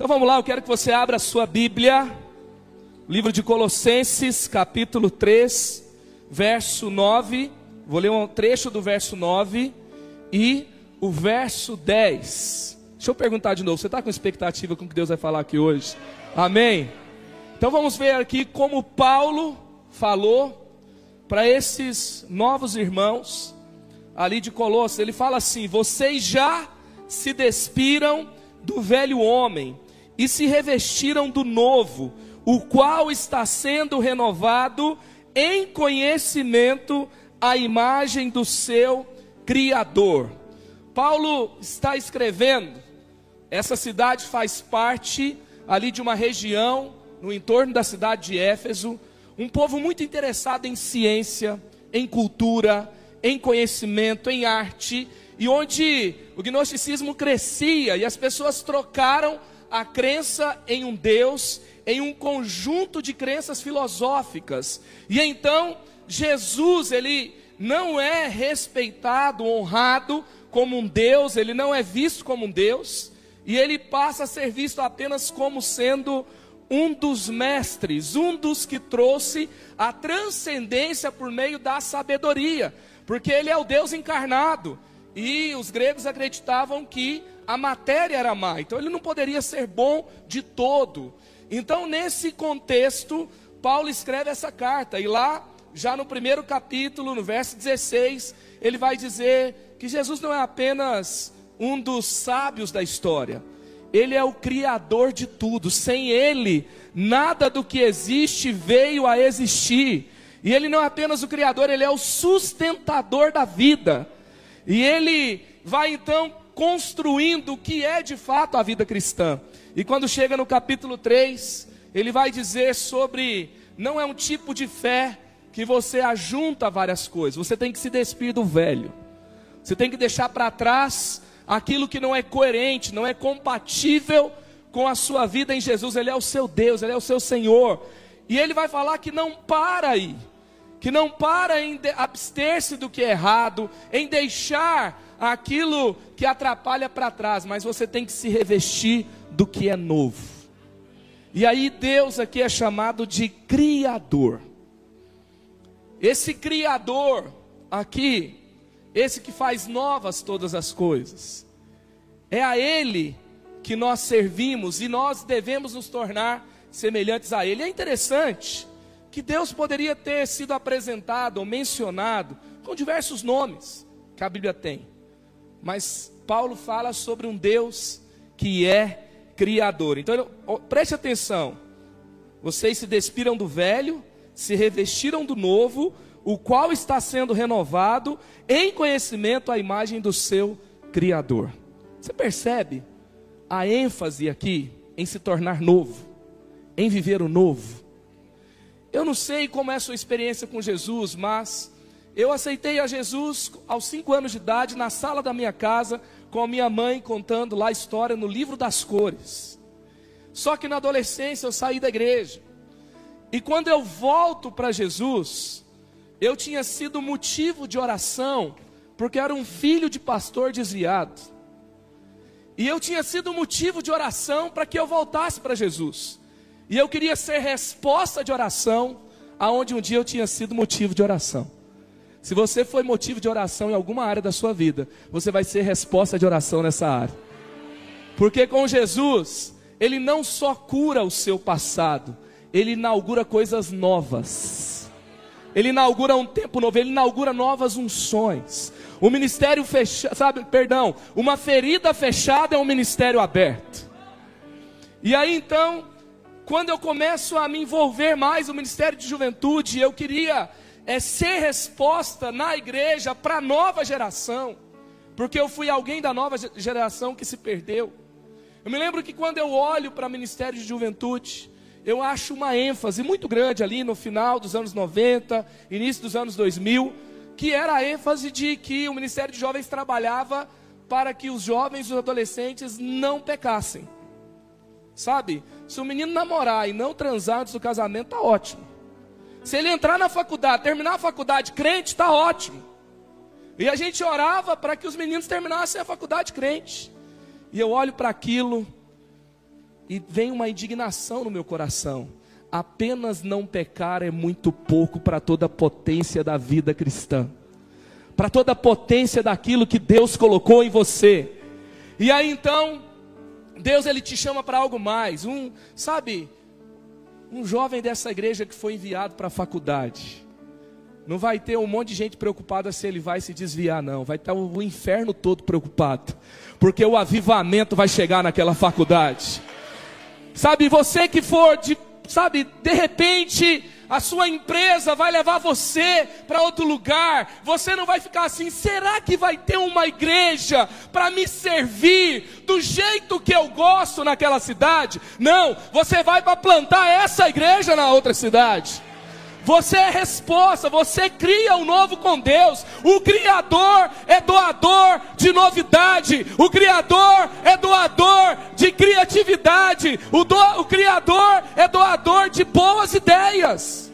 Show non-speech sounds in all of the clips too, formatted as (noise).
Então vamos lá, eu quero que você abra a sua Bíblia, livro de Colossenses, capítulo 3, verso 9. Vou ler um trecho do verso 9 e o verso 10. Deixa eu perguntar de novo, você está com expectativa com o que Deus vai falar aqui hoje? Amém? Então vamos ver aqui como Paulo falou para esses novos irmãos ali de Colossos. Ele fala assim: Vocês já se despiram do velho homem e se revestiram do novo, o qual está sendo renovado em conhecimento à imagem do seu Criador. Paulo está escrevendo, essa cidade faz parte ali de uma região no entorno da cidade de Éfeso, um povo muito interessado em ciência, em cultura, em conhecimento, em arte, e onde o gnosticismo crescia e as pessoas trocaram a crença em um Deus, em um conjunto de crenças filosóficas. E então, Jesus, ele não é respeitado, honrado como um Deus, ele não é visto como um Deus, e ele passa a ser visto apenas como sendo um dos mestres, um dos que trouxe a transcendência por meio da sabedoria, porque ele é o Deus encarnado. E os gregos acreditavam que a matéria era má, então ele não poderia ser bom de todo. Então, nesse contexto, Paulo escreve essa carta, e lá, já no primeiro capítulo, no verso 16, ele vai dizer que Jesus não é apenas um dos sábios da história, ele é o criador de tudo, sem ele, nada do que existe veio a existir. E ele não é apenas o criador, ele é o sustentador da vida. E ele vai então construindo o que é de fato a vida cristã. E quando chega no capítulo 3, ele vai dizer sobre não é um tipo de fé que você ajunta várias coisas, você tem que se despir do velho. Você tem que deixar para trás aquilo que não é coerente, não é compatível com a sua vida em Jesus. Ele é o seu Deus, ele é o seu Senhor. E ele vai falar que não para aí, que não para em abster-se do que é errado, em deixar aquilo que atrapalha para trás, mas você tem que se revestir do que é novo. E aí Deus aqui é chamado de Criador. Esse Criador aqui, esse que faz novas todas as coisas, é a Ele que nós servimos e nós devemos nos tornar semelhantes a Ele. É interessante que Deus poderia ter sido apresentado ou mencionado com diversos nomes que a Bíblia tem. Mas Paulo fala sobre um Deus que é criador. Então, preste atenção. Vocês se despiram do velho, se revestiram do novo, o qual está sendo renovado em conhecimento à imagem do seu criador. Você percebe a ênfase aqui em se tornar novo, em viver o novo? Eu não sei como é a sua experiência com Jesus, mas eu aceitei a Jesus aos cinco anos de idade, na sala da minha casa, com a minha mãe contando lá a história no livro das cores. Só que na adolescência eu saí da igreja. E quando eu volto para Jesus, eu tinha sido motivo de oração, porque era um filho de pastor desviado. E eu tinha sido motivo de oração para que eu voltasse para Jesus. E eu queria ser resposta de oração, aonde um dia eu tinha sido motivo de oração. Se você foi motivo de oração em alguma área da sua vida, você vai ser resposta de oração nessa área. Porque com Jesus, Ele não só cura o seu passado, Ele inaugura coisas novas. Ele inaugura um tempo novo, Ele inaugura novas unções. O ministério fechado, sabe, perdão, uma ferida fechada é um ministério aberto. E aí então, quando eu começo a me envolver mais no ministério de juventude, eu queria é ser resposta na igreja para a nova geração, porque eu fui alguém da nova geração que se perdeu. Eu me lembro que quando eu olho para o Ministério de Juventude, eu acho uma ênfase muito grande ali no final dos anos 90, início dos anos 2000, que era a ênfase de que o Ministério de Jovens trabalhava para que os jovens e os adolescentes não pecassem. Sabe? Se o menino namorar e não transar antes do casamento, tá ótimo. Se ele entrar na faculdade, terminar a faculdade crente, está ótimo. E a gente orava para que os meninos terminassem a faculdade crente. E eu olho para aquilo e vem uma indignação no meu coração. Apenas não pecar é muito pouco para toda a potência da vida cristã, para toda a potência daquilo que Deus colocou em você. E aí então, Deus ele te chama para algo mais. Um, sabe, um jovem dessa igreja que foi enviado para a faculdade. Não vai ter um monte de gente preocupada se ele vai se desviar, não. Vai estar o inferno todo preocupado. Porque o avivamento vai chegar naquela faculdade. Sabe, você que for de, sabe, de repente a sua empresa vai levar você para outro lugar. Você não vai ficar assim, será que vai ter uma igreja para me servir do jeito que eu gosto naquela cidade? Não, você vai para plantar essa igreja na outra cidade. Você é resposta, você cria o um novo com Deus. O Criador é doador de novidade, o Criador é doador de criatividade, o, do, o Criador é doador de boas ideias.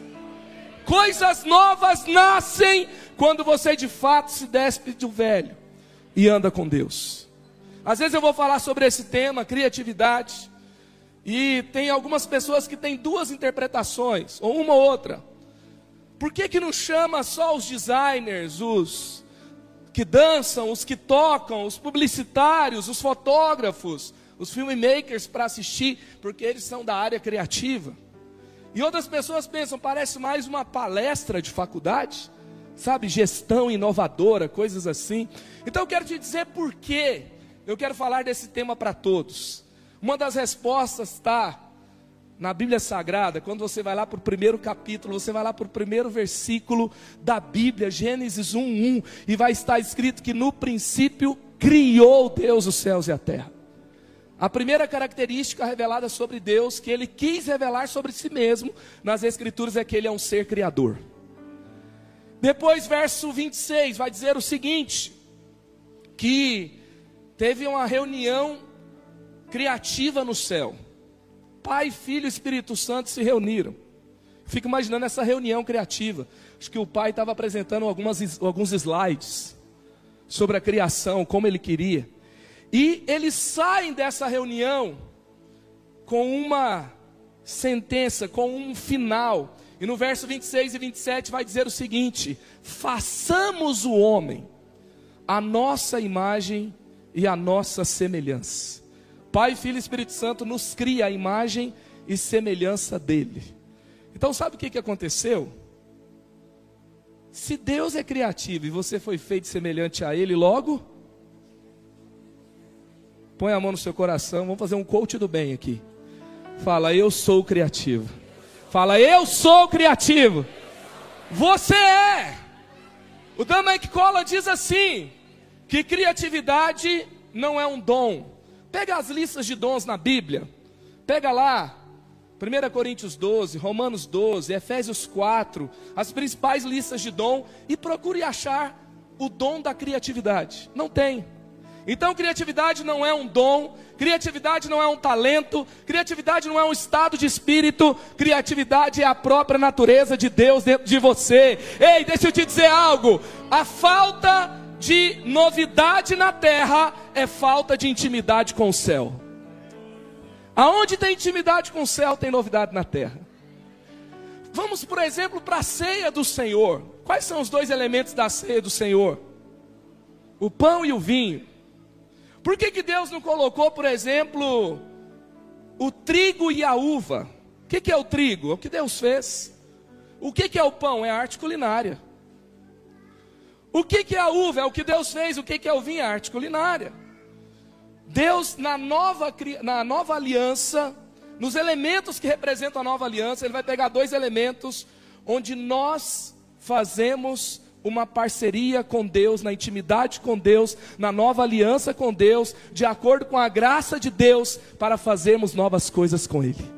Coisas novas nascem quando você de fato se despe do velho e anda com Deus. Às vezes eu vou falar sobre esse tema, criatividade, e tem algumas pessoas que têm duas interpretações, ou uma ou outra. Por que, que não chama só os designers, os que dançam, os que tocam, os publicitários, os fotógrafos, os filmmakers para assistir, porque eles são da área criativa? E outras pessoas pensam, parece mais uma palestra de faculdade, sabe, gestão inovadora, coisas assim. Então eu quero te dizer por que eu quero falar desse tema para todos. Uma das respostas está na Bíblia Sagrada, quando você vai lá para o primeiro capítulo, você vai lá para o primeiro versículo da Bíblia, Gênesis 1:1, e vai estar escrito que no princípio criou Deus os céus e a terra. A primeira característica revelada sobre Deus, que ele quis revelar sobre si mesmo nas Escrituras, é que ele é um ser criador. Depois, verso 26, vai dizer o seguinte: que teve uma reunião criativa no céu. Pai, Filho e Espírito Santo se reuniram. Fico imaginando essa reunião criativa. Acho que o pai estava apresentando algumas, alguns slides sobre a criação, como ele queria. E eles saem dessa reunião com uma sentença, com um final. E no verso 26 e 27 vai dizer o seguinte: façamos o homem a nossa imagem e a nossa semelhança. Pai, Filho e Espírito Santo nos cria a imagem e semelhança dele. Então, sabe o que, que aconteceu? Se Deus é criativo e você foi feito semelhante a Ele, logo, põe a mão no seu coração, vamos fazer um coach do bem aqui. Fala, eu sou criativo. Fala, eu sou criativo. Você é. O Dan McCullough diz assim: que criatividade não é um dom, Pega as listas de dons na Bíblia. Pega lá 1 Coríntios 12, Romanos 12, Efésios 4, as principais listas de dom e procure achar o dom da criatividade. Não tem. Então, criatividade não é um dom, criatividade não é um talento, criatividade não é um estado de espírito, criatividade é a própria natureza de Deus dentro de você. Ei, deixa eu te dizer algo: a falta de novidade na terra é falta de intimidade com o céu. Aonde tem intimidade com o céu, tem novidade na terra. Vamos, por exemplo, para a ceia do Senhor. Quais são os dois elementos da ceia do Senhor? O pão e o vinho. Por que, que Deus não colocou, por exemplo, o trigo e a uva? O que, que é o trigo? É o que Deus fez. O que, que é o pão? É a arte culinária. O que, que é a uva? É o que Deus fez. O que, que é o vinho? É a arte culinária. Deus, na nova, na nova aliança, nos elementos que representam a nova aliança, Ele vai pegar dois elementos onde nós fazemos uma parceria com Deus, na intimidade com Deus, na nova aliança com Deus, de acordo com a graça de Deus, para fazermos novas coisas com Ele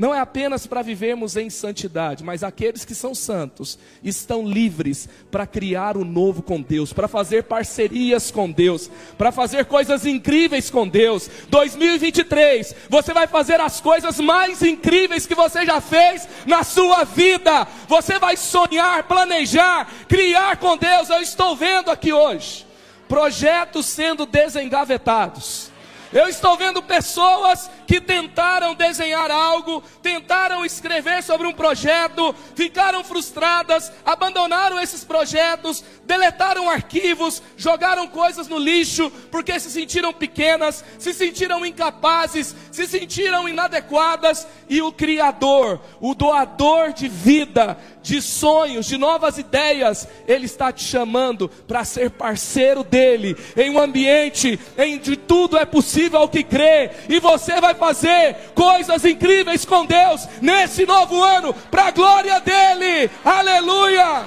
não é apenas para vivermos em santidade, mas aqueles que são santos estão livres para criar o novo com Deus, para fazer parcerias com Deus, para fazer coisas incríveis com Deus. 2023, você vai fazer as coisas mais incríveis que você já fez na sua vida. Você vai sonhar, planejar, criar com Deus. Eu estou vendo aqui hoje projetos sendo desengavetados. Eu estou vendo pessoas que tentaram desenhar algo, tentaram escrever sobre um projeto, ficaram frustradas, abandonaram esses projetos, deletaram arquivos, jogaram coisas no lixo, porque se sentiram pequenas, se sentiram incapazes, se sentiram inadequadas, e o Criador, o doador de vida, de sonhos, de novas ideias, Ele está te chamando para ser parceiro dele, em um ambiente em que tudo é possível ao que crê, e você vai fazer coisas incríveis com Deus nesse novo ano, para a glória dele, aleluia,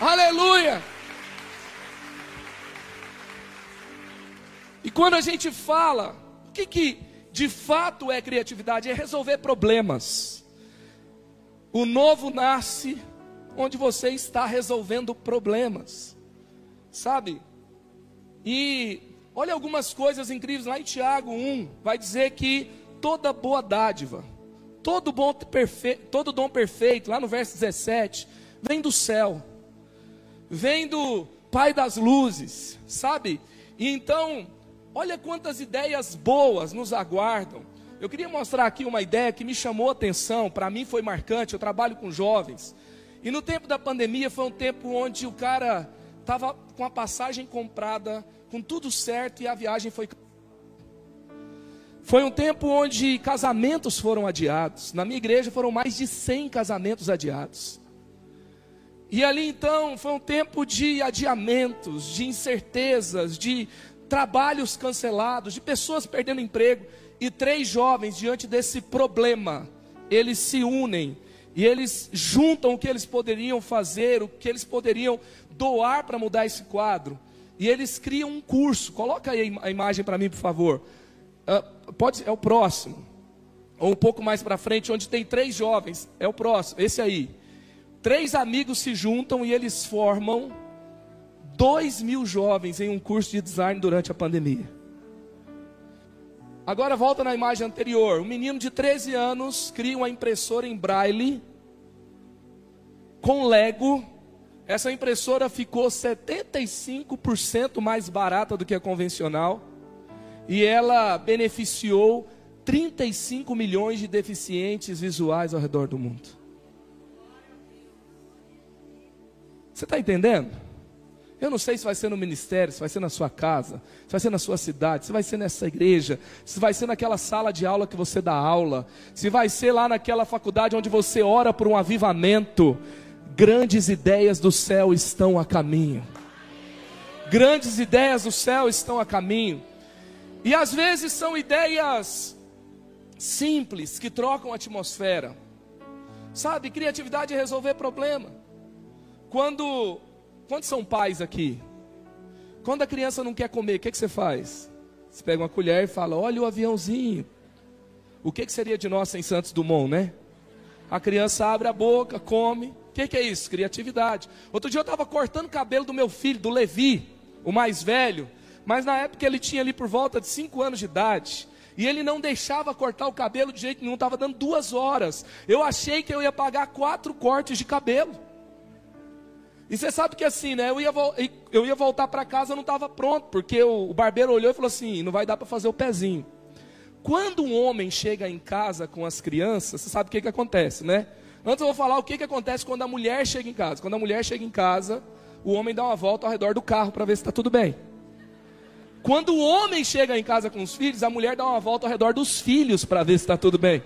aleluia. E quando a gente fala, o que, que de fato é criatividade? É resolver problemas. O novo nasce onde você está resolvendo problemas, sabe? E olha algumas coisas incríveis lá em Tiago 1, vai dizer que toda boa dádiva, todo, bom perfe... todo dom perfeito, lá no verso 17, vem do céu, vem do Pai das luzes, sabe? E então, olha quantas ideias boas nos aguardam. Eu queria mostrar aqui uma ideia que me chamou a atenção, para mim foi marcante. Eu trabalho com jovens. E no tempo da pandemia foi um tempo onde o cara estava com a passagem comprada, com tudo certo e a viagem foi. Foi um tempo onde casamentos foram adiados. Na minha igreja foram mais de 100 casamentos adiados. E ali então foi um tempo de adiamentos, de incertezas, de trabalhos cancelados, de pessoas perdendo emprego. E três jovens, diante desse problema, eles se unem e eles juntam o que eles poderiam fazer, o que eles poderiam doar para mudar esse quadro. E eles criam um curso. Coloca aí a imagem para mim, por favor. Uh, pode, é o próximo. Ou um pouco mais para frente, onde tem três jovens. É o próximo, esse aí. Três amigos se juntam e eles formam dois mil jovens em um curso de design durante a pandemia. Agora volta na imagem anterior. Um menino de 13 anos cria uma impressora em braille com Lego. Essa impressora ficou 75% mais barata do que a convencional. E ela beneficiou 35 milhões de deficientes visuais ao redor do mundo. Você está entendendo? Eu não sei se vai ser no ministério, se vai ser na sua casa, se vai ser na sua cidade, se vai ser nessa igreja, se vai ser naquela sala de aula que você dá aula, se vai ser lá naquela faculdade onde você ora por um avivamento. Grandes ideias do céu estão a caminho. Grandes ideias do céu estão a caminho. E às vezes são ideias simples que trocam a atmosfera. Sabe, criatividade é resolver problema. Quando Quantos são pais aqui? Quando a criança não quer comer, o que, que você faz? Você pega uma colher e fala: Olha o aviãozinho. O que, que seria de nós sem Santos Dumont, né? A criança abre a boca, come. O que, que é isso? Criatividade. Outro dia eu estava cortando o cabelo do meu filho, do Levi, o mais velho. Mas na época ele tinha ali por volta de 5 anos de idade. E ele não deixava cortar o cabelo de jeito nenhum, estava dando duas horas. Eu achei que eu ia pagar quatro cortes de cabelo. E você sabe que assim, né? Eu ia, eu ia voltar para casa, eu não estava pronto, porque o, barbeiro olhou e falou assim: não vai dar para fazer o pezinho. Quando um homem chega em casa com as crianças, você sabe o que, que acontece, né? Antes eu vou falar o que, que acontece quando a mulher chega em casa. Quando a mulher chega em casa, o homem dá uma volta ao redor do carro para ver se está tudo bem. Quando o homem chega em casa com os filhos, a mulher dá uma volta ao redor dos filhos para ver se está tudo bem.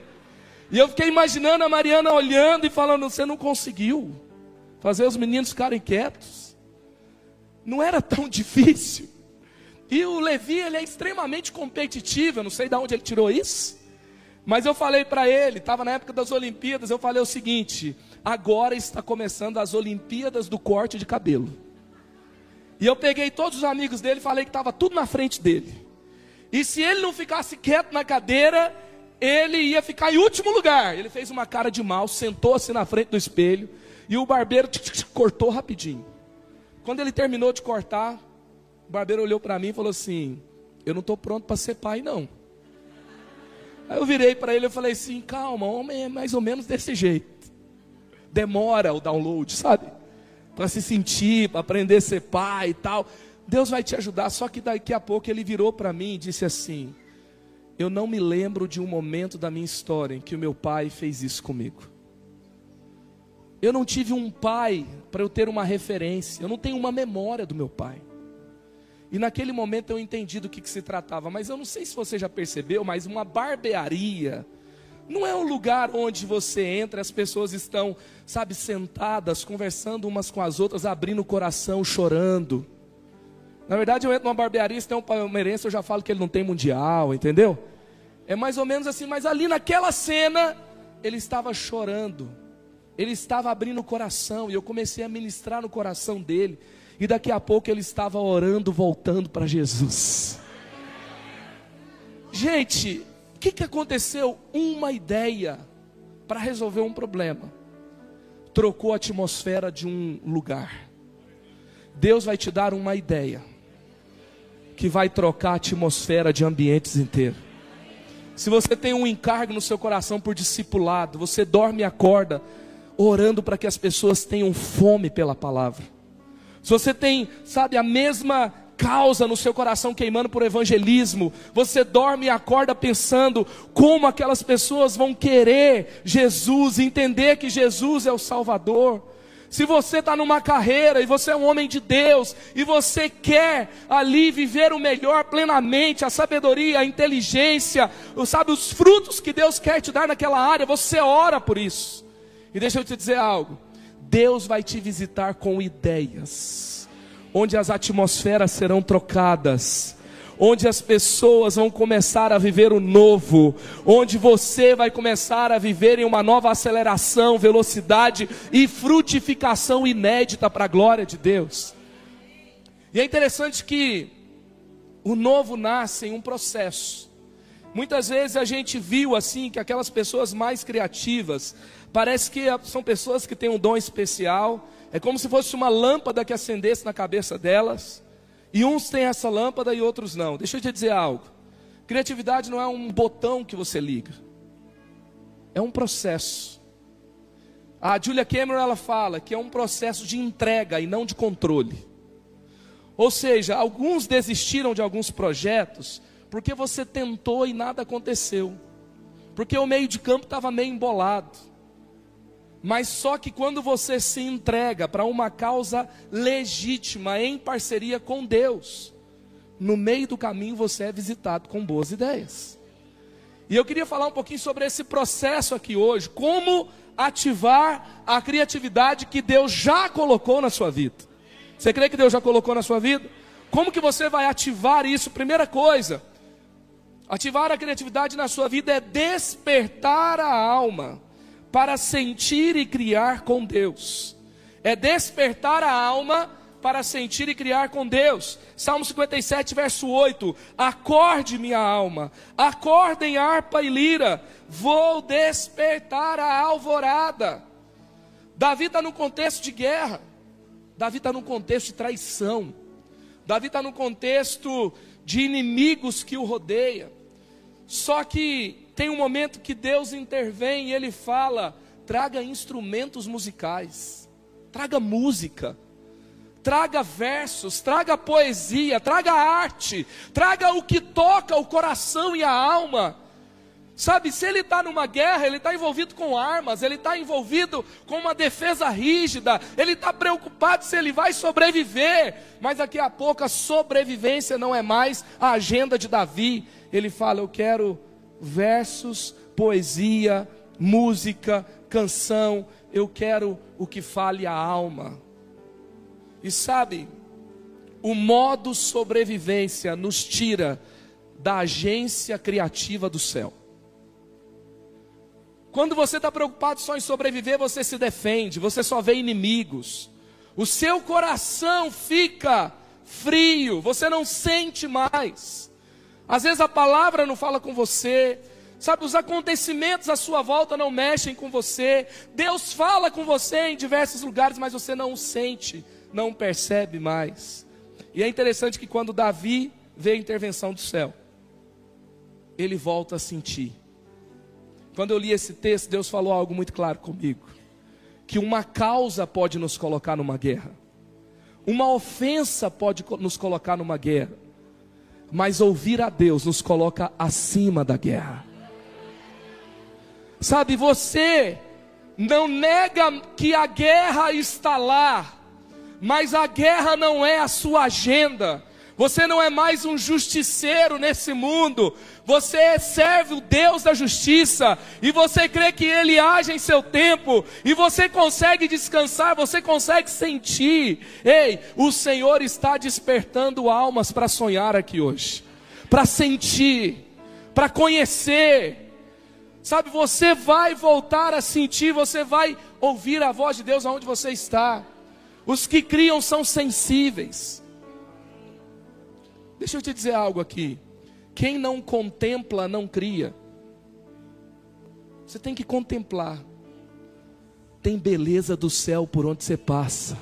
E eu fiquei imaginando a Mariana olhando e falando: Você não conseguiu fazer os meninos ficarem quietos. Não era tão (laughs) difícil. E o Levi, ele é extremamente competitivo, eu não sei de onde ele tirou isso. Mas eu falei para ele, estava na época das Olimpíadas, eu falei o seguinte: agora está começando as Olimpíadas do corte de cabelo. E eu peguei todos os amigos dele e falei que estava tudo na frente dele. E se ele não ficasse quieto na cadeira, ele ia ficar em último lugar. Ele fez uma cara de mal, sentou-se na frente do espelho e o barbeiro cortou rapidinho. Quando ele terminou de cortar, o barbeiro olhou para mim e falou assim: Eu não estou pronto para ser pai, não. Aí eu virei para ele e falei assim: Calma, homem é mais ou menos desse jeito. Demora o download, sabe? Para se sentir, para aprender a ser pai e tal. Deus vai te ajudar. Só que daqui a pouco ele virou para mim e disse assim: eu não me lembro de um momento da minha história em que o meu pai fez isso comigo. Eu não tive um pai para eu ter uma referência, eu não tenho uma memória do meu pai. E naquele momento eu entendi do que, que se tratava, mas eu não sei se você já percebeu, mas uma barbearia não é um lugar onde você entra, as pessoas estão, sabe, sentadas, conversando umas com as outras, abrindo o coração, chorando. Na verdade, eu entro numa barbearia, se tem um palmeirense, eu já falo que ele não tem mundial, entendeu? É mais ou menos assim, mas ali naquela cena, ele estava chorando, ele estava abrindo o coração, e eu comecei a ministrar no coração dele, e daqui a pouco ele estava orando, voltando para Jesus. Gente, o que, que aconteceu? Uma ideia para resolver um problema, trocou a atmosfera de um lugar. Deus vai te dar uma ideia que vai trocar a atmosfera de ambientes inteiros. Se você tem um encargo no seu coração por discipulado, você dorme e acorda orando para que as pessoas tenham fome pela palavra. Se você tem, sabe, a mesma causa no seu coração queimando por evangelismo, você dorme e acorda pensando como aquelas pessoas vão querer Jesus, entender que Jesus é o Salvador. Se você está numa carreira e você é um homem de Deus e você quer ali viver o melhor plenamente, a sabedoria, a inteligência, sabe, os frutos que Deus quer te dar naquela área, você ora por isso. E deixa eu te dizer algo: Deus vai te visitar com ideias, onde as atmosferas serão trocadas onde as pessoas vão começar a viver o novo, onde você vai começar a viver em uma nova aceleração, velocidade e frutificação inédita para a glória de Deus. E é interessante que o novo nasce em um processo. Muitas vezes a gente viu assim que aquelas pessoas mais criativas, parece que são pessoas que têm um dom especial, é como se fosse uma lâmpada que acendesse na cabeça delas. E uns têm essa lâmpada e outros não. Deixa eu te dizer algo. Criatividade não é um botão que você liga. É um processo. A Julia Cameron ela fala que é um processo de entrega e não de controle. Ou seja, alguns desistiram de alguns projetos porque você tentou e nada aconteceu. Porque o meio de campo estava meio embolado. Mas só que quando você se entrega para uma causa legítima, em parceria com Deus, no meio do caminho você é visitado com boas ideias. E eu queria falar um pouquinho sobre esse processo aqui hoje, como ativar a criatividade que Deus já colocou na sua vida. Você crê que Deus já colocou na sua vida? Como que você vai ativar isso? Primeira coisa, ativar a criatividade na sua vida é despertar a alma para sentir e criar com Deus. É despertar a alma para sentir e criar com Deus. Salmo 57, verso 8: Acorde, minha alma, acordem harpa e lira, vou despertar a alvorada. Davi está num contexto de guerra, Davi está num contexto de traição, Davi está num contexto de inimigos que o rodeia. Só que tem um momento que Deus intervém e ele fala: traga instrumentos musicais, traga música, traga versos, traga poesia, traga arte, traga o que toca o coração e a alma. Sabe, se ele está numa guerra, ele está envolvido com armas, ele está envolvido com uma defesa rígida, ele está preocupado se ele vai sobreviver, mas daqui a pouco a sobrevivência não é mais a agenda de Davi. Ele fala: Eu quero versos, poesia, música, canção, eu quero o que fale a alma. E sabe, o modo sobrevivência nos tira da agência criativa do céu. Quando você está preocupado só em sobreviver, você se defende, você só vê inimigos. O seu coração fica frio, você não sente mais. Às vezes a palavra não fala com você, sabe, os acontecimentos à sua volta não mexem com você. Deus fala com você em diversos lugares, mas você não o sente, não percebe mais. E é interessante que quando Davi vê a intervenção do céu, ele volta a sentir. Quando eu li esse texto, Deus falou algo muito claro comigo: que uma causa pode nos colocar numa guerra, uma ofensa pode nos colocar numa guerra mas ouvir a Deus nos coloca acima da guerra. Sabe, você não nega que a guerra está lá, mas a guerra não é a sua agenda. Você não é mais um justiceiro nesse mundo. Você serve o Deus da justiça. E você crê que Ele age em seu tempo. E você consegue descansar, você consegue sentir. Ei, o Senhor está despertando almas para sonhar aqui hoje. Para sentir. Para conhecer. Sabe, você vai voltar a sentir, você vai ouvir a voz de Deus aonde você está. Os que criam são sensíveis. Deixa eu te dizer algo aqui. Quem não contempla, não cria. Você tem que contemplar. Tem beleza do céu por onde você passa.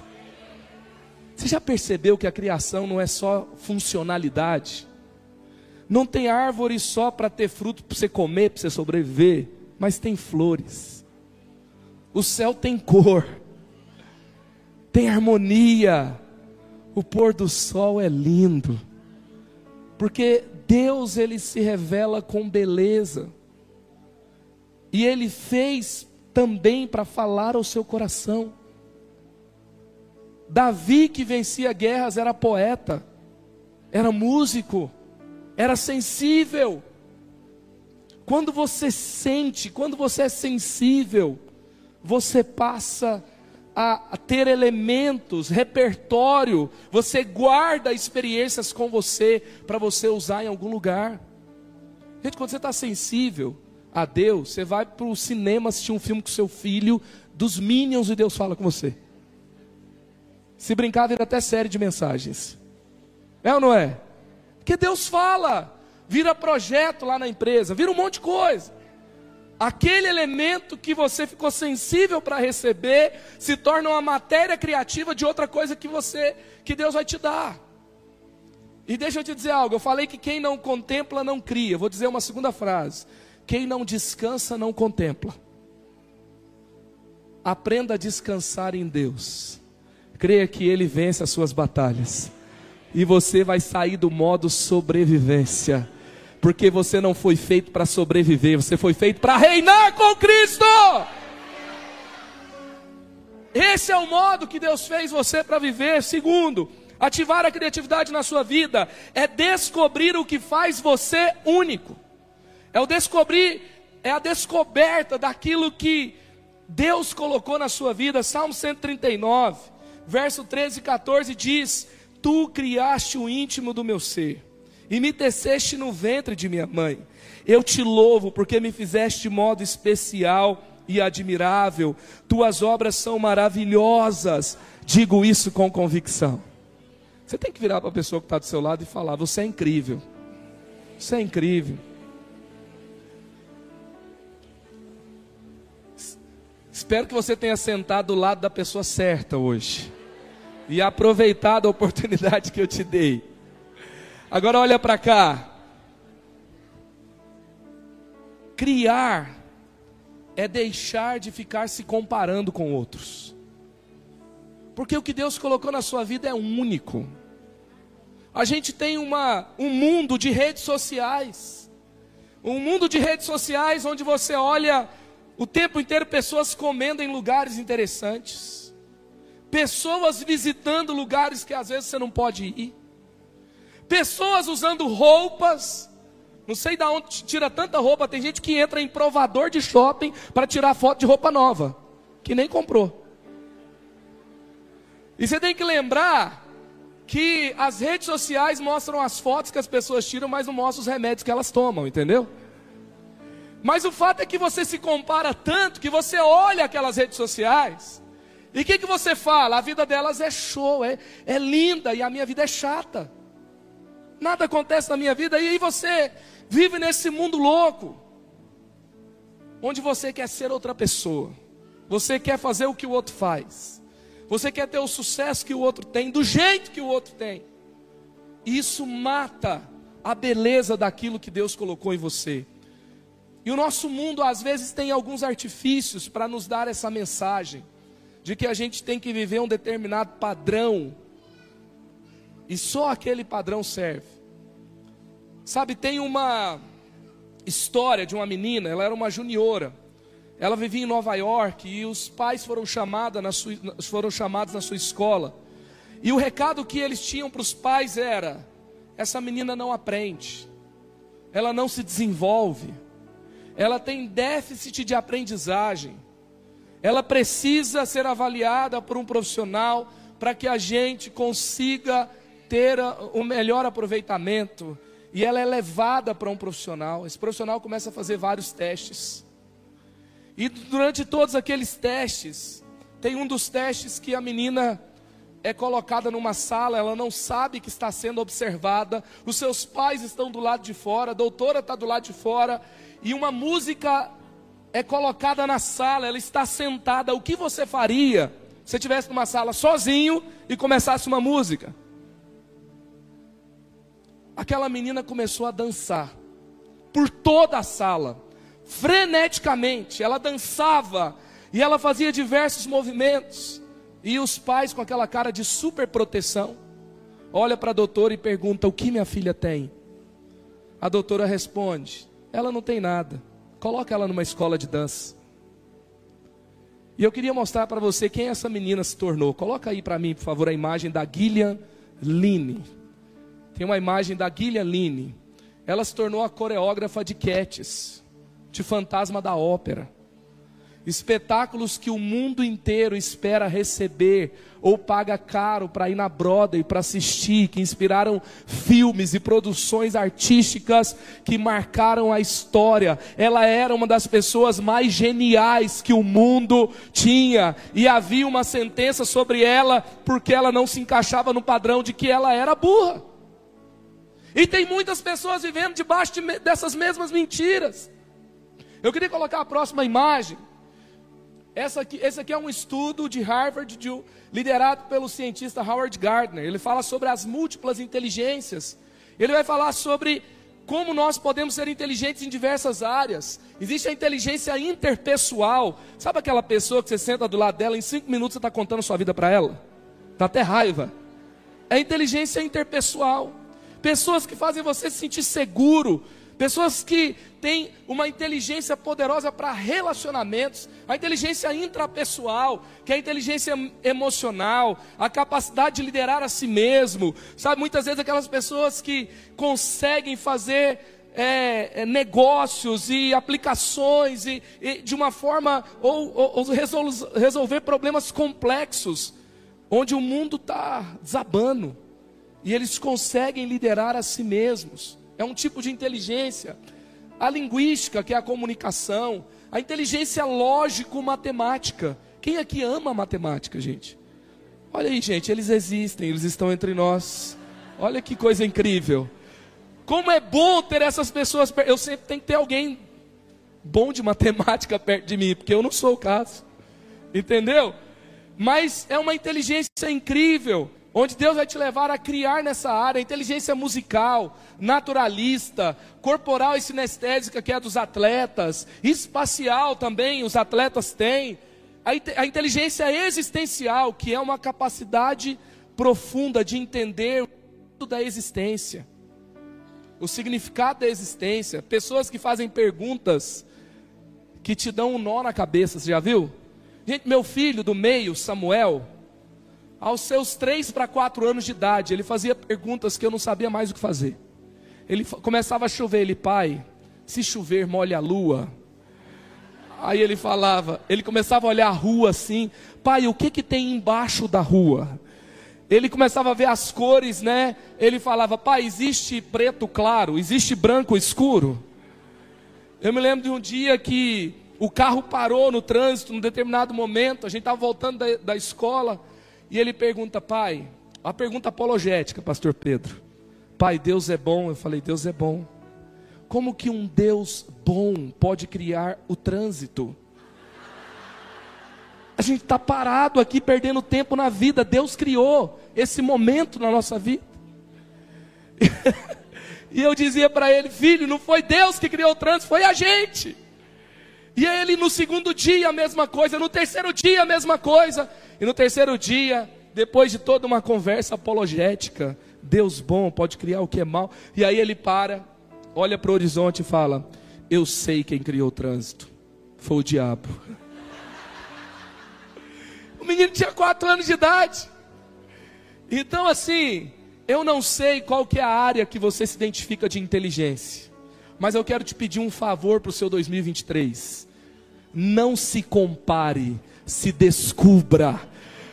Você já percebeu que a criação não é só funcionalidade? Não tem árvore só para ter fruto para você comer, para você sobreviver, mas tem flores. O céu tem cor, tem harmonia. O pôr do sol é lindo. Porque Deus ele se revela com beleza. E ele fez também para falar ao seu coração. Davi que vencia guerras era poeta, era músico, era sensível. Quando você sente, quando você é sensível, você passa a, ter elementos, repertório, você guarda experiências com você para você usar em algum lugar. Gente, quando você está sensível a Deus, você vai para o cinema assistir um filme com seu filho, dos Minions, e Deus fala com você. Se brincar, vira até série de mensagens. É ou não é? Porque Deus fala, vira projeto lá na empresa, vira um monte de coisa aquele elemento que você ficou sensível para receber se torna uma matéria criativa de outra coisa que você que Deus vai te dar. E deixa eu te dizer algo, eu falei que quem não contempla não cria. Vou dizer uma segunda frase. Quem não descansa não contempla. Aprenda a descansar em Deus. Creia que ele vence as suas batalhas. E você vai sair do modo sobrevivência porque você não foi feito para sobreviver, você foi feito para reinar com Cristo. Esse é o modo que Deus fez você para viver. Segundo, ativar a criatividade na sua vida é descobrir o que faz você único. É o descobrir, é a descoberta daquilo que Deus colocou na sua vida. Salmo 139, verso 13 e 14 diz: Tu criaste o íntimo do meu ser e me teceste no ventre de minha mãe. Eu te louvo porque me fizeste de modo especial e admirável. Tuas obras são maravilhosas. Digo isso com convicção. Você tem que virar para a pessoa que está do seu lado e falar: Você é incrível. Você é incrível. Espero que você tenha sentado do lado da pessoa certa hoje e aproveitado a oportunidade que eu te dei. Agora olha para cá. Criar é deixar de ficar se comparando com outros. Porque o que Deus colocou na sua vida é único. A gente tem uma, um mundo de redes sociais. Um mundo de redes sociais onde você olha o tempo inteiro pessoas comendo em lugares interessantes. Pessoas visitando lugares que às vezes você não pode ir. Pessoas usando roupas. Não sei de onde tira tanta roupa. Tem gente que entra em provador de shopping para tirar foto de roupa nova, que nem comprou. E você tem que lembrar que as redes sociais mostram as fotos que as pessoas tiram, mas não mostram os remédios que elas tomam, entendeu? Mas o fato é que você se compara tanto que você olha aquelas redes sociais e o que, que você fala? A vida delas é show, é, é linda e a minha vida é chata nada acontece na minha vida, e aí você vive nesse mundo louco, onde você quer ser outra pessoa, você quer fazer o que o outro faz, você quer ter o sucesso que o outro tem, do jeito que o outro tem, isso mata a beleza daquilo que Deus colocou em você. E o nosso mundo às vezes tem alguns artifícios para nos dar essa mensagem de que a gente tem que viver um determinado padrão e só aquele padrão serve. Sabe, tem uma história de uma menina, ela era uma juniora. Ela vivia em Nova York e os pais foram, chamada na sua, foram chamados na sua escola. E o recado que eles tinham para os pais era: essa menina não aprende, ela não se desenvolve, ela tem déficit de aprendizagem, ela precisa ser avaliada por um profissional para que a gente consiga ter o melhor aproveitamento. E ela é levada para um profissional. Esse profissional começa a fazer vários testes. E durante todos aqueles testes, tem um dos testes que a menina é colocada numa sala, ela não sabe que está sendo observada, os seus pais estão do lado de fora, a doutora está do lado de fora, e uma música é colocada na sala, ela está sentada. O que você faria se estivesse numa sala sozinho e começasse uma música? Aquela menina começou a dançar por toda a sala freneticamente, ela dançava e ela fazia diversos movimentos. E os pais, com aquela cara de super proteção, olha para a doutora e pergunta: O que minha filha tem? A doutora responde: Ela não tem nada. Coloca ela numa escola de dança. E eu queria mostrar para você quem essa menina se tornou. Coloca aí para mim, por favor, a imagem da Gillian Line. Tem uma imagem da Line. Ela se tornou a coreógrafa de Cats de Fantasma da Ópera. Espetáculos que o mundo inteiro espera receber ou paga caro para ir na Broadway para assistir, que inspiraram filmes e produções artísticas que marcaram a história. Ela era uma das pessoas mais geniais que o mundo tinha e havia uma sentença sobre ela porque ela não se encaixava no padrão de que ela era burra. E tem muitas pessoas vivendo debaixo de, dessas mesmas mentiras. Eu queria colocar a próxima imagem. Essa aqui, esse aqui é um estudo de Harvard, de, liderado pelo cientista Howard Gardner. Ele fala sobre as múltiplas inteligências. Ele vai falar sobre como nós podemos ser inteligentes em diversas áreas. Existe a inteligência interpessoal. Sabe aquela pessoa que você senta do lado dela, em cinco minutos você está contando sua vida para ela? Dá até raiva. É inteligência interpessoal. Pessoas que fazem você se sentir seguro, Pessoas que têm uma inteligência poderosa para relacionamentos, a inteligência intrapessoal, que é a inteligência emocional, a capacidade de liderar a si mesmo. Sabe, muitas vezes aquelas pessoas que conseguem fazer é, é negócios e aplicações e, e de uma forma ou, ou, ou resolver problemas complexos, onde o mundo está desabando e eles conseguem liderar a si mesmos é um tipo de inteligência. A linguística, que é a comunicação, a inteligência lógico-matemática. Quem aqui ama matemática, gente? Olha aí, gente, eles existem, eles estão entre nós. Olha que coisa incrível. Como é bom ter essas pessoas. Eu sempre tenho que ter alguém bom de (laughs) matemática perto de mim, porque eu não sou o caso. Entendeu? Mas é uma inteligência incrível onde Deus vai te levar a criar nessa área inteligência musical, naturalista, corporal e sinestésica, que é dos atletas, espacial também, os atletas têm, a, inteligência existencial, que é uma capacidade profunda de entender tudo da existência, o significado da existência, pessoas que fazem perguntas que te dão um nó na cabeça, você já viu? Gente, meu filho do meio, Samuel, aos seus três para quatro anos de idade, ele fazia perguntas que eu não sabia mais o que fazer. Ele começava a chover, ele, pai, se chover, molha a lua. Aí ele falava, ele começava a olhar a rua assim, pai, o que que tem embaixo da rua? Ele começava a ver as cores, né? Ele falava, pai, existe preto claro, existe branco escuro. Eu me lembro de um dia que o carro parou no trânsito, num determinado momento, a gente estava voltando da, da escola, e ele pergunta, pai, a pergunta apologética, pastor Pedro. Pai, Deus é bom? Eu falei, Deus é bom. Como que um Deus bom pode criar o trânsito? A gente está parado aqui perdendo tempo na vida. Deus criou esse momento na nossa vida. (laughs) e eu dizia para ele, filho, não foi Deus que criou o trânsito, foi a gente. E ele no segundo dia a mesma coisa, no terceiro dia a mesma coisa, e no terceiro dia, depois de toda uma conversa apologética, Deus bom pode criar o que é mal, e aí ele para olha para o horizonte e fala: Eu sei quem criou o trânsito. Foi o diabo. (laughs) O menino tinha quatro anos de idade. Então, assim, eu não sei qual que é a área que você se identifica de inteligência. Mas eu quero te pedir um favor para o seu 2023. Não se compare, se descubra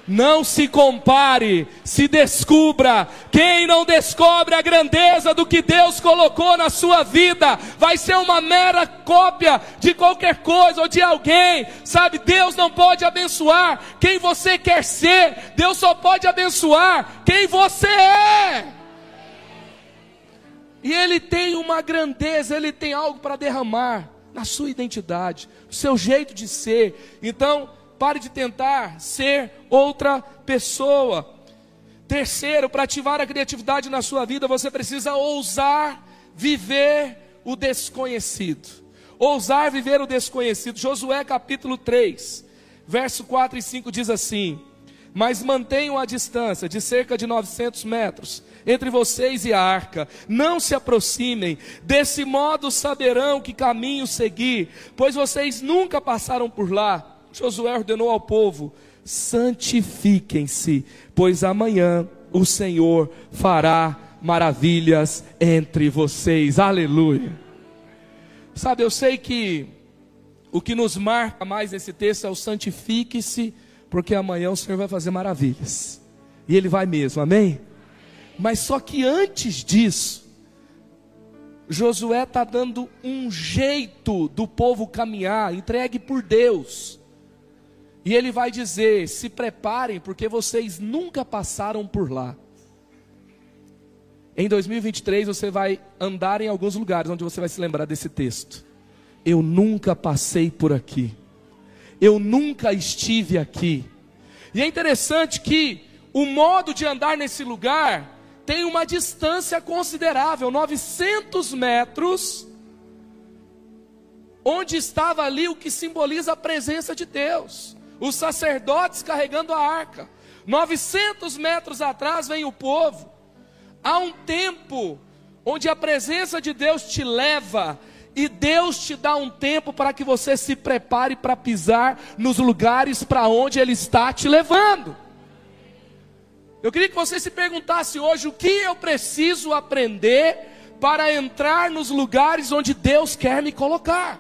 não se compare, se descubra. Quem não descobre a grandeza do que Deus colocou na sua vida, vai ser uma mera cópia de qualquer coisa ou de alguém. Sabe, Deus não pode abençoar quem você quer ser, Deus só pode abençoar quem você é. E Ele tem uma grandeza, Ele tem algo para derramar na sua identidade, no seu jeito de ser. Então, Pare de tentar ser outra pessoa. Terceiro, para ativar a criatividade na sua vida, você precisa ousar viver o desconhecido. Ousar viver o desconhecido. Josué capítulo 3, verso 4 e 5 diz assim: Mas mantenham a distância de cerca de 900 metros entre vocês e a arca, não se aproximem, desse modo saberão que caminho seguir, pois vocês nunca passaram por lá. Josué ordenou ao povo: santifiquem-se, pois amanhã o Senhor fará maravilhas entre vocês. Aleluia. Sabe, eu sei que o que nos marca mais nesse texto é o santifique-se, porque amanhã o Senhor vai fazer maravilhas. E ele vai mesmo, amém? Mas só que antes disso, Josué está dando um jeito do povo caminhar, entregue por Deus. E ele vai dizer: se preparem, porque vocês nunca passaram por lá. Em 2023 você vai andar em alguns lugares onde você vai se lembrar desse texto. Eu nunca passei por aqui. Eu nunca estive aqui. E é interessante que o modo de andar nesse lugar tem uma distância considerável 900 metros onde estava ali o que simboliza a presença de Deus os sacerdotes carregando a arca. 900 metros atrás vem o povo. Há um tempo onde a presença de Deus te leva e Deus te dá um tempo para que você se prepare para pisar nos lugares para onde Ele está te levando. Eu queria que você se perguntasse hoje o que eu preciso aprender para entrar nos lugares onde Deus quer me colocar.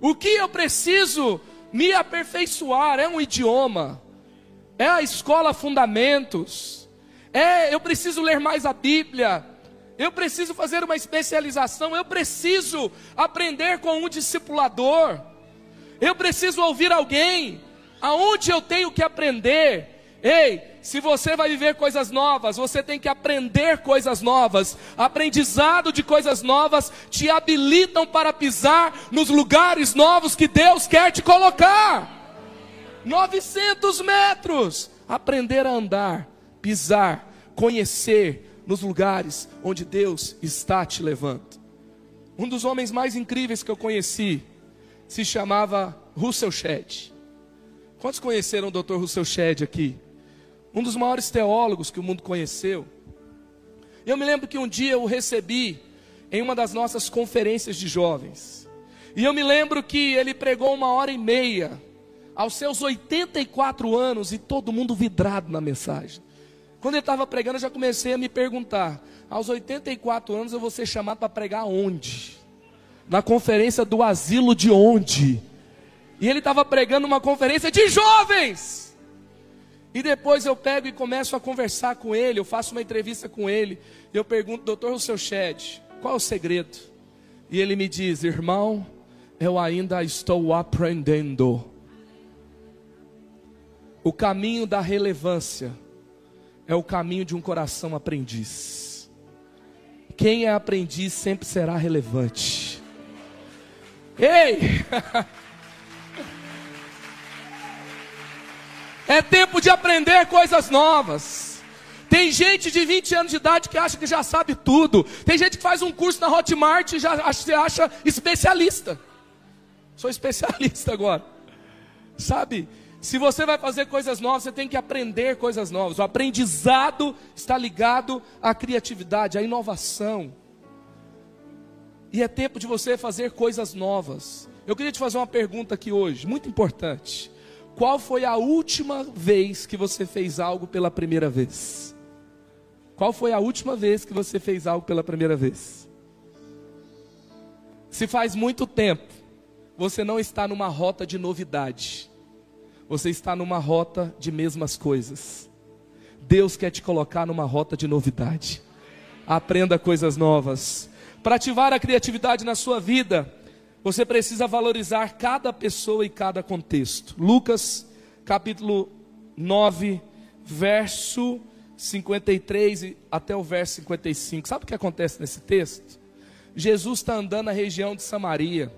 O que eu preciso me aperfeiçoar é um idioma, é a escola fundamentos, é eu preciso ler mais a Bíblia, eu preciso fazer uma especialização, eu preciso aprender com um discipulador, eu preciso ouvir alguém, aonde eu tenho que aprender. Ei, se você vai viver coisas novas, você tem que aprender coisas novas. Aprendizado de coisas novas te habilitam para pisar nos lugares novos que Deus quer te colocar. 900 metros. Aprender a andar, pisar, conhecer nos lugares onde Deus está te levando. Um dos homens mais incríveis que eu conheci se chamava Russell Shedd. Quantos conheceram o Dr. Russell Shedd aqui? Um dos maiores teólogos que o mundo conheceu. Eu me lembro que um dia eu o recebi em uma das nossas conferências de jovens. E eu me lembro que ele pregou uma hora e meia, aos seus 84 anos, e todo mundo vidrado na mensagem. Quando ele estava pregando, eu já comecei a me perguntar: aos 84 anos eu vou ser chamado para pregar onde? Na conferência do asilo de onde? E ele estava pregando uma conferência de jovens. E depois eu pego e começo a conversar com ele, eu faço uma entrevista com ele. Eu pergunto, doutor seu Shed, qual é o segredo? E ele me diz, irmão, eu ainda estou aprendendo. O caminho da relevância é o caminho de um coração aprendiz. Quem é aprendiz sempre será relevante. Ei! (laughs) É tempo de aprender coisas novas. Tem gente de 20 anos de idade que acha que já sabe tudo. Tem gente que faz um curso na Hotmart e já se acha especialista. Sou especialista agora. Sabe? Se você vai fazer coisas novas, você tem que aprender coisas novas. O aprendizado está ligado à criatividade, à inovação. E é tempo de você fazer coisas novas. Eu queria te fazer uma pergunta aqui hoje, muito importante. Qual foi a última vez que você fez algo pela primeira vez? Qual foi a última vez que você fez algo pela primeira vez? Se faz muito tempo, você não está numa rota de novidade. Você está numa rota de mesmas coisas. Deus quer te colocar numa rota de novidade. Aprenda coisas novas. Para ativar a criatividade na sua vida, você precisa valorizar cada pessoa e cada contexto. Lucas, capítulo 9, verso 53 até o verso 55. Sabe o que acontece nesse texto? Jesus está andando na região de Samaria.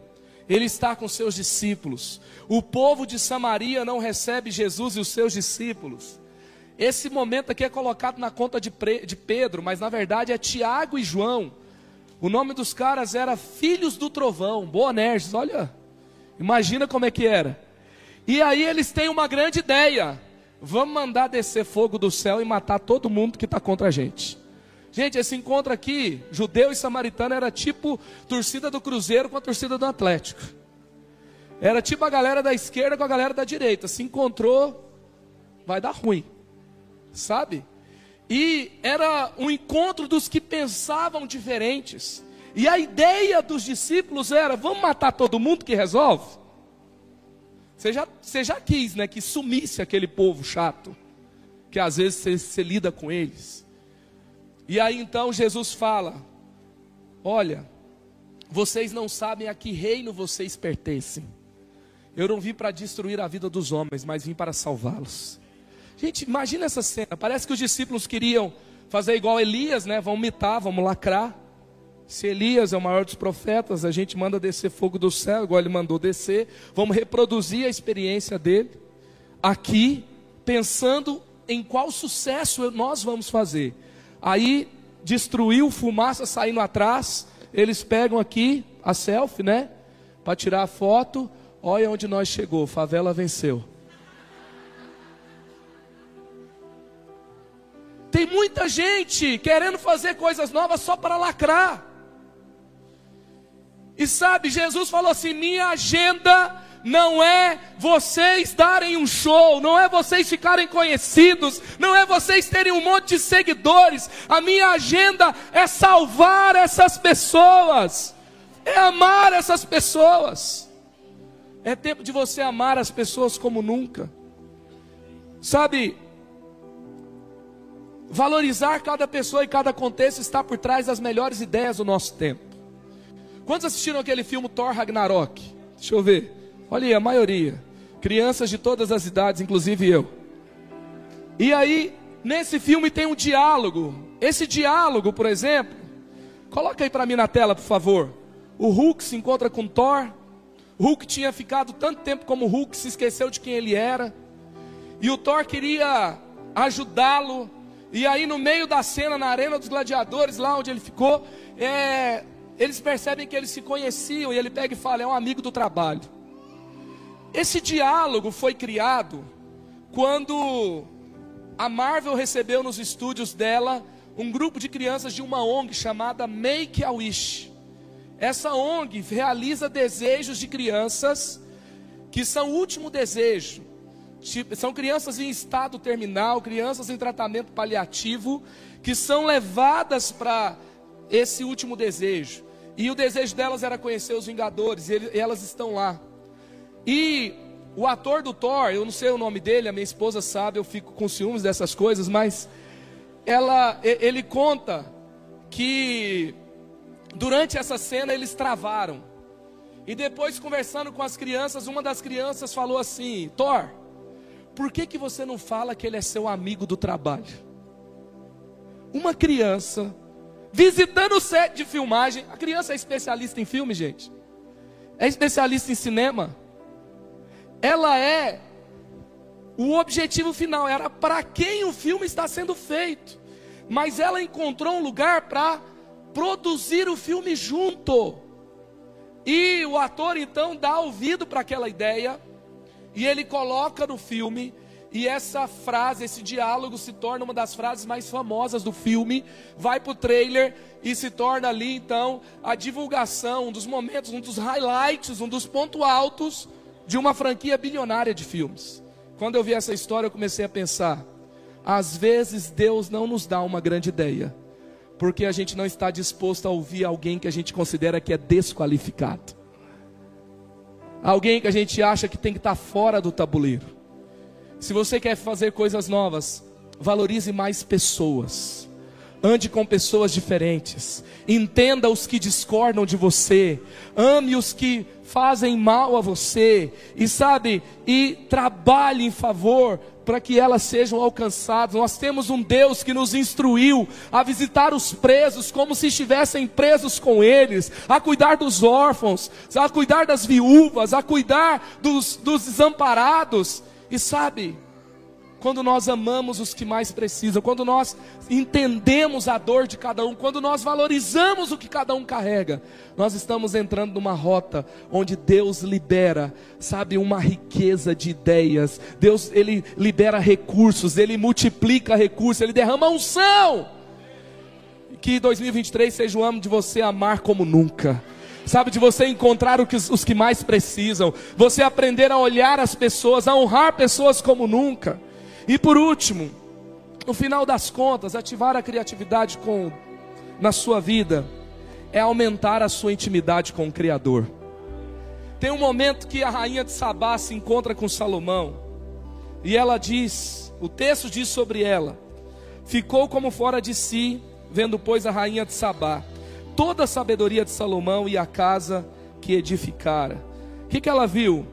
Ele está com seus discípulos. O povo de Samaria não recebe Jesus e os seus discípulos. Esse momento aqui é colocado na conta de, Pedro, mas na verdade é Tiago e João. O nome dos caras era Filhos do Trovão, Boanerges, olha, imagina como é que era. E aí eles têm uma grande ideia: vamos mandar descer fogo do céu e matar todo mundo que está contra a gente. Gente, esse encontro aqui, judeu e samaritano, era tipo torcida do Cruzeiro com a torcida do Atlético. Era tipo a galera da esquerda com a galera da direita. Se encontrou, vai dar ruim. Sabe? E era um encontro dos que pensavam diferentes. E a ideia dos discípulos era: vamos matar todo mundo que resolve? Você já, você já quis, né? Que sumisse aquele povo chato. Que às vezes você, você lida com eles. E aí então Jesus fala: Olha, vocês não sabem a que reino vocês pertencem. Eu não vim para destruir a vida dos homens, mas vim para salvá-los. Gente, imagina essa cena. Parece que os discípulos queriam fazer igual Elias, né? Vamos mitar, vamos lacrar. Se Elias é o maior dos profetas, a gente manda descer fogo do céu, igual ele mandou descer. Vamos reproduzir a experiência dele aqui, pensando em qual sucesso nós vamos fazer. Aí destruiu, fumaça saindo atrás. Eles pegam aqui a selfie, né? Para tirar a foto. Olha onde nós chegou. Favela venceu. Tem muita gente querendo fazer coisas novas só para lacrar. E sabe, Jesus falou assim: minha agenda não é vocês darem um show, não é vocês ficarem conhecidos, não é vocês terem um monte de seguidores. A minha agenda é salvar essas pessoas, é amar essas pessoas. É tempo de você amar as pessoas como nunca. Sabe, valorizar cada pessoa e cada contexto está por trás das melhores ideias do nosso tempo. Quantos assistiram aquele filme Thor Ragnarok? Deixa eu ver. Olha aí, a maioria. Crianças de todas as idades, inclusive eu. E aí, nesse filme tem um diálogo. Esse diálogo, por exemplo, coloca aí para mim na tela, por favor. O Hulk se encontra com Thor. Hulk tinha ficado tanto tempo como Hulk, se esqueceu de quem ele era. E o Thor queria ajudá-lo. E aí, no meio da cena, na Arena dos Gladiadores, lá onde ele ficou, é, eles percebem que eles se conheciam. E ele pega e fala: é um amigo do trabalho. Esse diálogo foi criado quando a Marvel recebeu nos estúdios dela um grupo de crianças de uma ONG chamada Make a Wish. Essa ONG realiza desejos de crianças que são o último desejo. São crianças em estado terminal, crianças em tratamento paliativo, que são levadas para esse último desejo. E o desejo delas era conhecer os Vingadores, e elas estão lá. E o ator do Thor, eu não sei o nome dele, a minha esposa sabe, eu fico com ciúmes dessas coisas, mas ela, ele conta que durante essa cena eles travaram. E depois conversando com as crianças, uma das crianças falou assim: Thor, por que que você não fala que ele é seu amigo do trabalho? Uma criança visitando o set de filmagem, a criança é especialista em filme, gente. É especialista em cinema ela é o objetivo final, era para quem o filme está sendo feito. Mas ela encontrou um lugar para produzir o filme junto. E o ator então dá ouvido para aquela ideia, e ele coloca no filme, E essa frase, esse diálogo se torna uma das frases mais famosas do filme, vai para o trailer e se torna ali então a divulgação, um dos momentos, um dos highlights, um dos pontos altos de uma franquia bilionária de filmes. Quando eu vi essa história, eu comecei a pensar: às vezes Deus não nos dá uma grande ideia, porque a gente não está disposto a ouvir alguém que a gente considera que é desqualificado, alguém que a gente acha que tem que estar fora do tabuleiro. Se você quer fazer coisas novas, valorize mais pessoas. Ande com pessoas diferentes. Entenda os que discordam de você. Ame os que fazem mal a você. E sabe, e trabalhe em favor para que elas sejam alcançadas. Nós temos um Deus que nos instruiu a visitar os presos como se estivessem presos com eles, a cuidar dos órfãos, a cuidar das viúvas, a cuidar dos, dos desamparados. E sabe, quando nós amamos os que mais precisam, quando nós entendemos a dor de cada um, quando nós valorizamos o que cada um carrega, nós estamos entrando numa rota onde Deus libera, sabe, uma riqueza de ideias. Deus, ele libera recursos, ele multiplica recursos, ele derrama unção. Que 2023 seja o ano de você amar como nunca sabe, de você encontrar os que mais precisam, você aprender a olhar as pessoas, a honrar pessoas como nunca. E por último, no final das contas, ativar a criatividade com, na sua vida é aumentar a sua intimidade com o Criador. Tem um momento que a rainha de Sabá se encontra com Salomão, e ela diz, o texto diz sobre ela: ficou como fora de si, vendo, pois, a rainha de Sabá toda a sabedoria de Salomão e a casa que edificara. O que, que ela viu?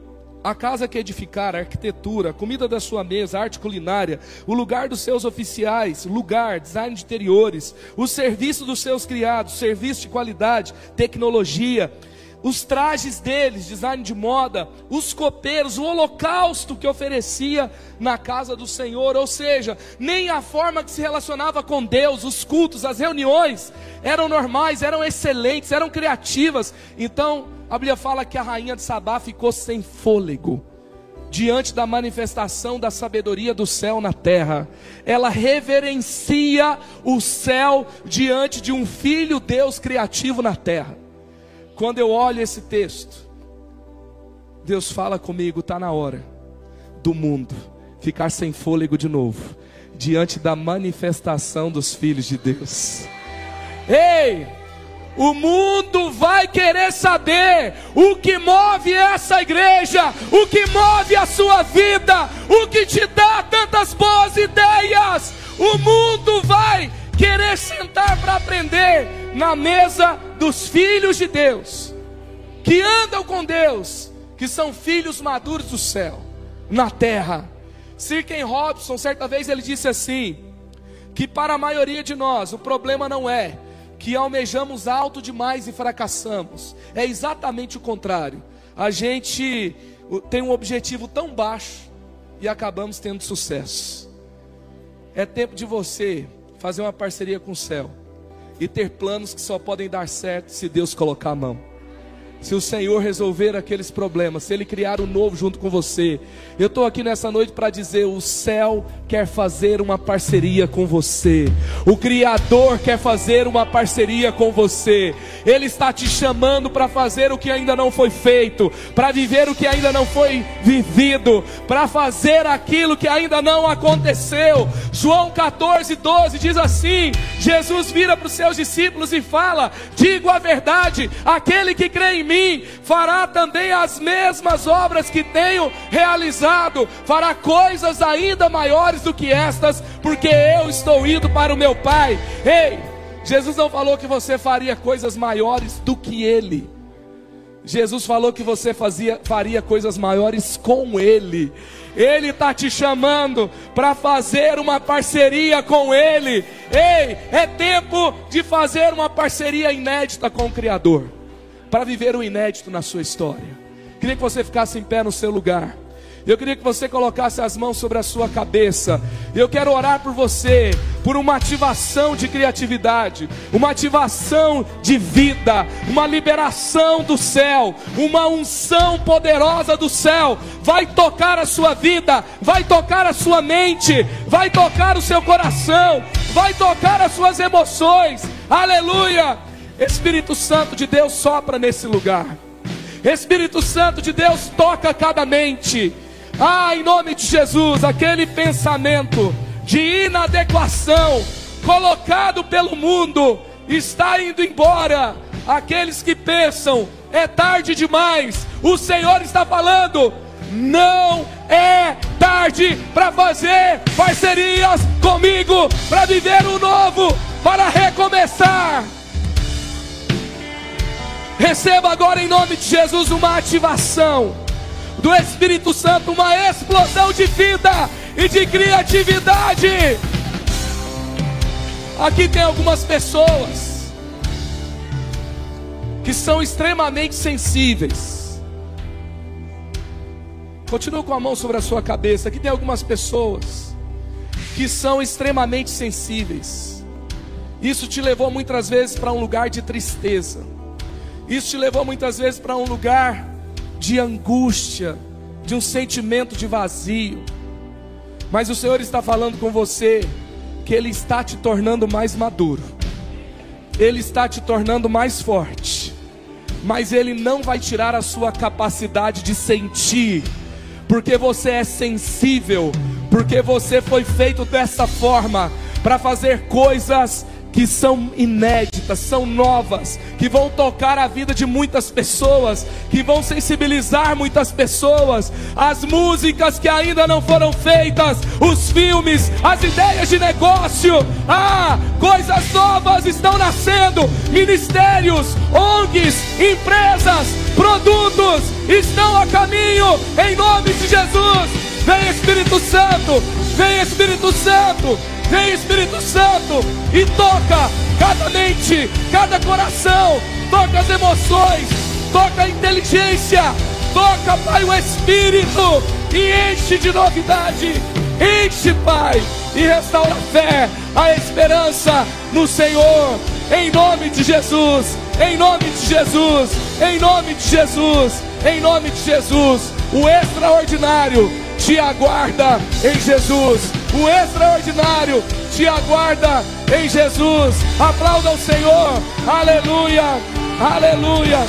A casa que edificara, a arquitetura, a comida da sua mesa, a arte culinária, o lugar dos seus oficiais, lugar, design de interiores, o serviço dos seus criados, serviço de qualidade, tecnologia, os trajes deles, design de moda, os copeiros, o holocausto que oferecia na casa do Senhor, ou seja, nem a forma que se relacionava com Deus, os cultos, as reuniões eram normais, eram excelentes, eram criativas. Então, a Bíblia fala que a rainha de Sabá ficou sem fôlego diante da manifestação da sabedoria do céu na terra. Ela reverencia o céu diante de um filho Deus criativo na terra. Quando eu olho esse texto, Deus fala comigo, está na hora do mundo ficar sem fôlego de novo, diante da manifestação dos filhos de Deus. Ei! O mundo vai querer saber o que move essa igreja, o que move a sua vida, o que te dá tantas boas ideias. O mundo vai querer sentar para aprender na mesa dos filhos de Deus, que andam com Deus, que são filhos maduros do céu, na terra. Sir Ken Robson, certa vez ele disse assim: que para a maioria de nós o problema não é que almejamos alto demais e fracassamos, é exatamente o contrário. A gente tem um objetivo tão baixo e acabamos tendo sucesso. É tempo de você fazer uma parceria com o céu e ter planos que só podem dar certo se Deus colocar a mão se o Senhor resolver aqueles problemas, se Ele criar um novo junto com você. Eu estou aqui nessa noite para dizer: o céu quer fazer uma parceria com você, o Criador quer fazer uma parceria com você. Ele está te chamando para fazer o que ainda não foi feito, para viver o que ainda não foi vivido, para fazer aquilo que ainda não aconteceu. João 14, 12 diz assim: Jesus vira para os seus discípulos e fala: Digo a verdade, aquele que crê em mim mim, fará também as mesmas obras que tenho realizado, fará coisas ainda maiores do que estas, porque eu estou indo para o meu Pai. Ei, Jesus não falou que você faria coisas maiores do que Ele. Jesus falou que você fazia, faria coisas maiores com Ele. Ele está te chamando para fazer uma parceria com Ele. Ei, é tempo de fazer uma parceria inédita com o Criador para viver o inédito na sua história. Queria que você ficasse em pé no seu lugar. Eu queria que você colocasse as mãos sobre a sua cabeça. Eu quero orar por você, por uma ativação de criatividade, uma ativação de vida, uma liberação do céu, uma unção poderosa do céu. Vai tocar a sua vida, vai tocar a sua mente, vai tocar o seu coração, vai tocar as suas emoções. Aleluia! Espírito Santo de Deus sopra nesse lugar. Espírito Santo de Deus toca cada mente. Ah, em nome de Jesus, aquele pensamento de inadequação colocado pelo mundo está indo embora. Aqueles que pensam é tarde demais, o Senhor está falando. Não é tarde para fazer parcerias comigo, para viver o novo, para recomeçar. Receba agora em nome de Jesus uma ativação do Espírito Santo, uma explosão de vida e de criatividade. Aqui tem algumas pessoas que são extremamente sensíveis. Continua com a mão sobre a sua cabeça. Aqui tem algumas pessoas que são extremamente sensíveis. Isso te levou muitas vezes para um lugar de tristeza. Isso te levou muitas vezes para um lugar de angústia, de um sentimento de vazio. Mas o Senhor está falando com você que Ele está te tornando mais maduro, Ele está te tornando mais forte, mas Ele não vai tirar a sua capacidade de sentir, porque você é sensível, porque você foi feito dessa forma para fazer coisas que são inéditas, são novas, que vão tocar a vida de muitas pessoas, que vão sensibilizar muitas pessoas, as músicas que ainda não foram feitas, os filmes, as ideias de negócio, ah, coisas novas estão nascendo, ministérios, ONGs, empresas, produtos estão a caminho, em nome de Jesus. Vem Espírito Santo, vem Espírito Santo, Vem Espírito Santo e toca cada mente, cada coração, toca as emoções, toca a inteligência, toca, Pai, o Espírito e enche de novidade, enche, Pai, e restaura a fé, a esperança no Senhor, em nome de Jesus, em nome de Jesus, em nome de Jesus, em nome de Jesus, o extraordinário te aguarda em Jesus o extraordinário te aguarda em Jesus. Aplauda o Senhor. Aleluia. Aleluia.